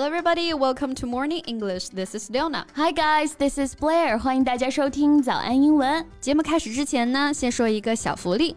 Hello, everybody. Welcome to Morning English. This is Leona. Hi, guys. This is Blair. 欢迎大家收听早安英文。节目开始之前呢，先说一个小福利。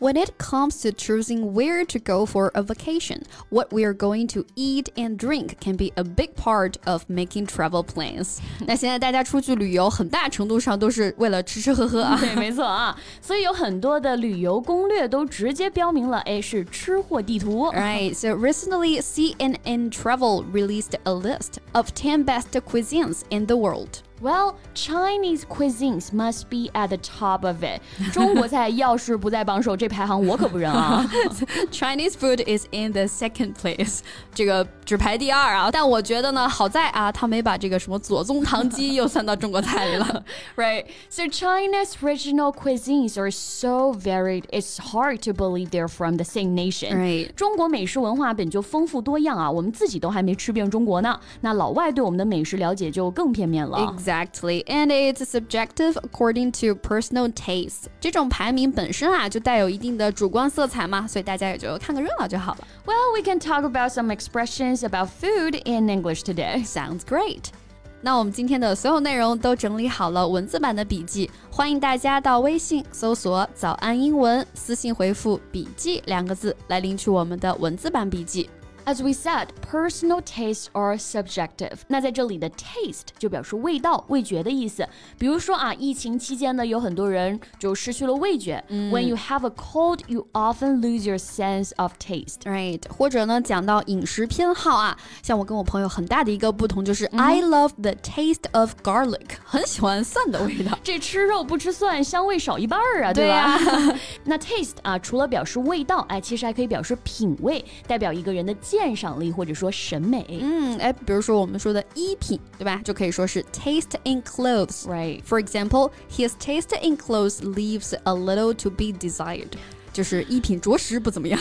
！When it comes to choosing where to go for a vacation, what we are going to eat and drink can be a big part of making travel plans. 那现在大家出去旅游，很大程度上都是为了吃吃喝喝啊。对，没错啊。所以有很多的旅游攻略都直接标明了，哎，是吃货地图。Right. So recently, CNN Travel released a list of 10 best cuisines in the world. Well, Chinese cuisines must be at the top of it. 中国菜要是不在榜首，这排行我可不认啊。Chinese food is in the second place，这个只排第二啊。但我觉得呢，好在啊，他没把这个什么左宗棠鸡又算到中国菜里了。right. So China's regional cuisines are so varied, it's hard to believe they're from the same nation. Right. 中国美食文化本就丰富多样啊，我们自己都还没吃遍中国呢。那老外对我们的美食了解就更片面了。Exactly, and it's subjective according to personal taste. 这种排名本身啊就带有一定的主观色彩嘛，所以大家也就看个热闹就好了。Well, we can talk about some expressions about food in English today. Sounds great. 那我们今天的所有内容都整理好了文字版的笔记，欢迎大家到微信搜索“早安英文”，私信回复“笔记”两个字来领取我们的文字版笔记。 As we said, personal tastes are subjective. 那在这里的 taste 就表示味道、味觉的意思。比如说啊，疫情期间呢，有很多人就失去了味觉。When you have a cold, you often lose your sense of taste. Right，或者呢，讲到饮食偏好啊，像我跟我朋友很大的一个不同就是、I love the taste of garlic，很喜欢蒜的味道。这吃肉不吃蒜，香味少一半儿啊，对吧？那 taste 啊，除了表示味道，哎，其实还可以表示品味，代表一个人的鉴赏力或者说审美。嗯，哎，比如说我们说的衣品，对吧？就可以说是 taste in clothes。 Right. For example, his taste in clothes leaves a little to be desired. 就是衣品着实不怎么样。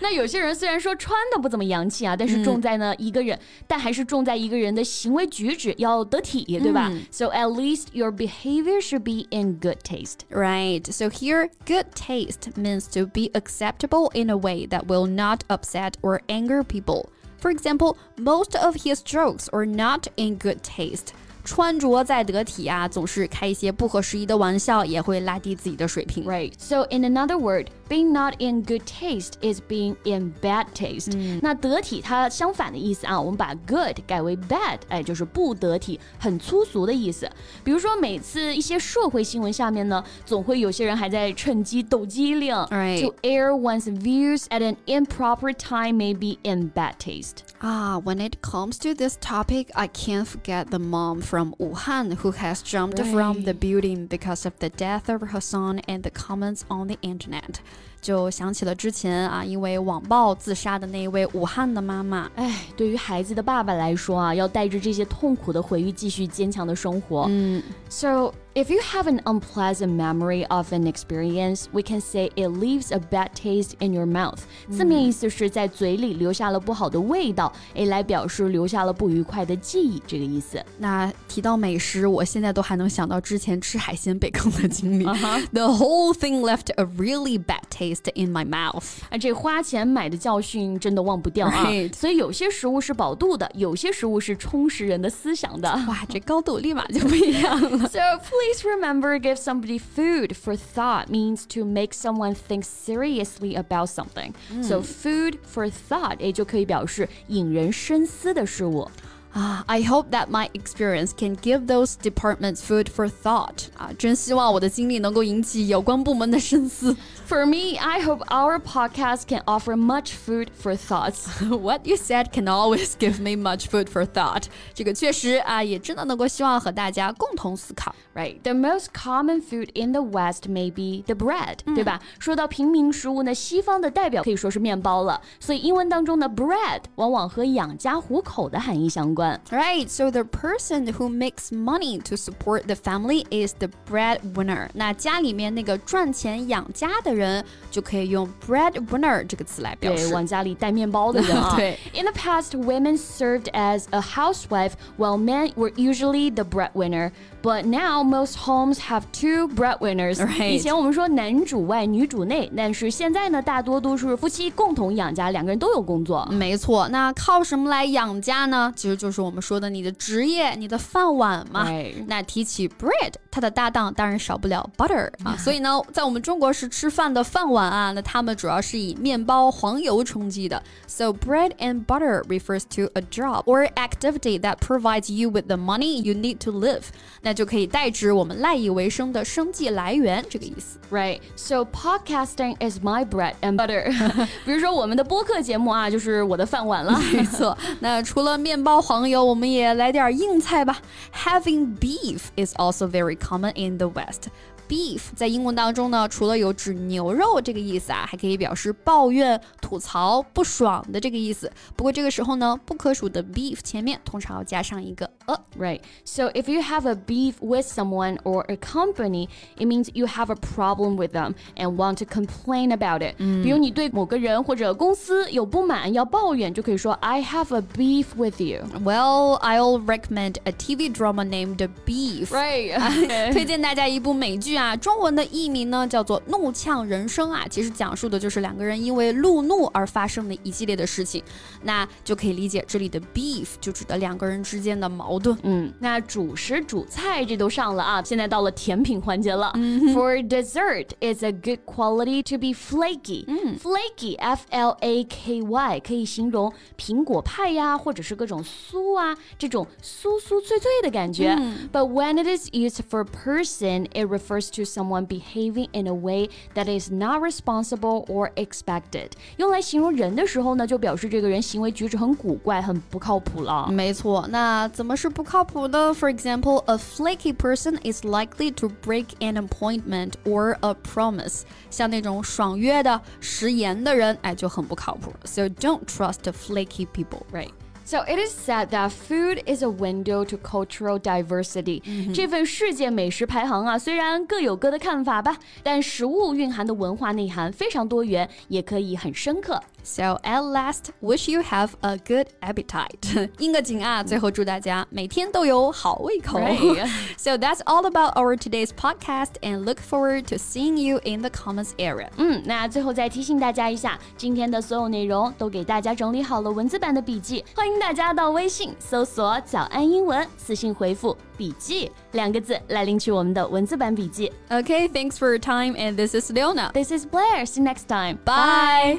那有些人虽然说穿的不怎么洋气啊，但是重在呢一个人，但还是重在一个人的行为举止要得体，对吧、s o at least your behavior should be in good taste. Right. So here, good taste means to be acceptable in a way that will not upset or anger people. For example, most of his jokes are not in good taste. 穿着再得体啊，总是开一些不合时宜的玩笑，也会拉低自己的水平。 Right. So in another word, being not in good taste is being in bad taste. 那得体它相反的意思啊，我们把 good 改为 bad，哎，就是不得体、很粗俗的意思。比如说每次一些社会新闻下面呢，总会有些人还在趁机抖机灵。 Right. To air one's views at an improper time may be in bad taste. Ah, when it comes to this topic, I can't forget the mom from Wuhan who has jumped from the building because of the death of her son and the comments on the internet. 就想起了之前啊，因为网暴自杀的那一位武汉的妈妈。哎，对于孩子的爸爸来说啊，要带着这些痛苦的回忆继续坚强的生活。嗯 So, if you have an unpleasant memory of an experience, we can say it leaves a bad taste in your mouth. 字面意思是在嘴里留下了不好的味道，哎，来表示留下了不愉快的记忆，这个意思。那提到美食，我现在都还能想到之前吃海鲜被坑的经历。The whole thing left a really bad taste in my mouth. 啊，这花钱买的教训真的忘不掉啊 Right 所以有些食物是饱肚的，有些食物是充实人的思想的。哇，这高度立马就不一样了。 So please remember, give somebody food for thought means to make someone think seriously about something. So food for thought，也就可以表示引人深思的事物。 啊、i hope that my experience can give those departments food for thought. 啊，真希望我的经历能够引起有关部门的深思。 For me, I hope our podcast can offer much food for thoughts. What you said can always give me much food for thought. 这个确实啊，也真的能够希望和大家共同思考。 Right, the most common food in the West may be the bread，、对吧？说到平民食物呢，西方的代表可以说是面包了。所以英文当中的 bread 往往和养家糊口的含义相关。 关。 Right, so the person who makes money to support the family is the breadwinner. 那家里面那个赚钱养家的人，就可以用 breadwinner 这个词来表对，示。往家里带面包的人啊。对 In the past, women served as a housewife, while men were usually the breadwinner. But now most homes have two breadwinners. Right. 以前我们说男主外女主内，但是现在呢，大多都是夫妻共同养家，两个人都有工作。没错，那靠什么来养家呢？其实就是 我们说的你的职业、你的饭碗嘛。 Right. 那提起 bread，它的搭档当然少不了 butter 啊。所以呢，在我们中国是吃饭的饭碗啊，那他们主要是以面包、黄油充饥的。So bread and butter refers to a job or activity that provides you with the money you need to live，那就可以代指我们赖以为生的生计来源这个意思。 Right, so podcasting is my bread and butter. 比如说我们的播客节目啊，就是我的饭碗了。没错，那除了面包、黄 朋友，我们也来点硬菜吧。Having beef is also very common in the West. Beef 在英文当中呢，除了有指牛肉这个意思啊，还可以表示抱怨、吐槽、不爽的这个意思。不过这个时候呢，不可数的 beef 前面通常要加上一个 a。 Right. So if you have a beef with someone or a company, it means you have a problem with them and want to complain about it. 比如你对某个人或者公司有不满，要抱怨，就可以说 I have a beef with you. Well, I'll recommend a TV drama named Beef. Right. 推荐大家一部美剧啊，中文的译名呢叫做《怒呛人生》啊，其实讲述的就是两个人因为路怒而发生的一系列的事情，那就可以理解这里的 beef 就指的两个人之间的矛 盾。嗯，那主食主菜这都上了啊，现在到了甜品环节了。For dessert, it's a good quality to be flaky. Flaky, F L A K Y，可以形容苹果派呀，或者是各种酥啊，这种酥酥脆脆的感觉。But when it is used for a person, it refers to someone behaving in a way that is not responsible or expected. 用来形容人的时候呢，就表示这个人行为举止很古怪，很不靠谱了。没错，那怎么 是不靠谱的？For example, a flaky person is likely to break an appointment or a promise。像那种爽约的、食言的人，哎，就很不靠谱。So don't trust flaky people. Right. So it is said that food is a window to cultural diversity. 这份世界美食排行啊，虽然各有各的看法吧，但食物蕴含的文化内涵非常多元，也可以很深刻。 So at last, wish you have a good appetite. 应个景啊，最后祝大家每天都有好胃口。 Right. so that's all about our today's podcast, and look forward to seeing you in the comments area. 嗯，那最后再提醒大家一下，今天的所有内容都给大家整理好了文字版的笔记，欢迎大家到微信搜索“早安英文”，私信回复“笔记”两个字来领取我们的文字版笔记。 Okay, thanks for your time, and this is Leona. This is Blair. See you next time. Bye.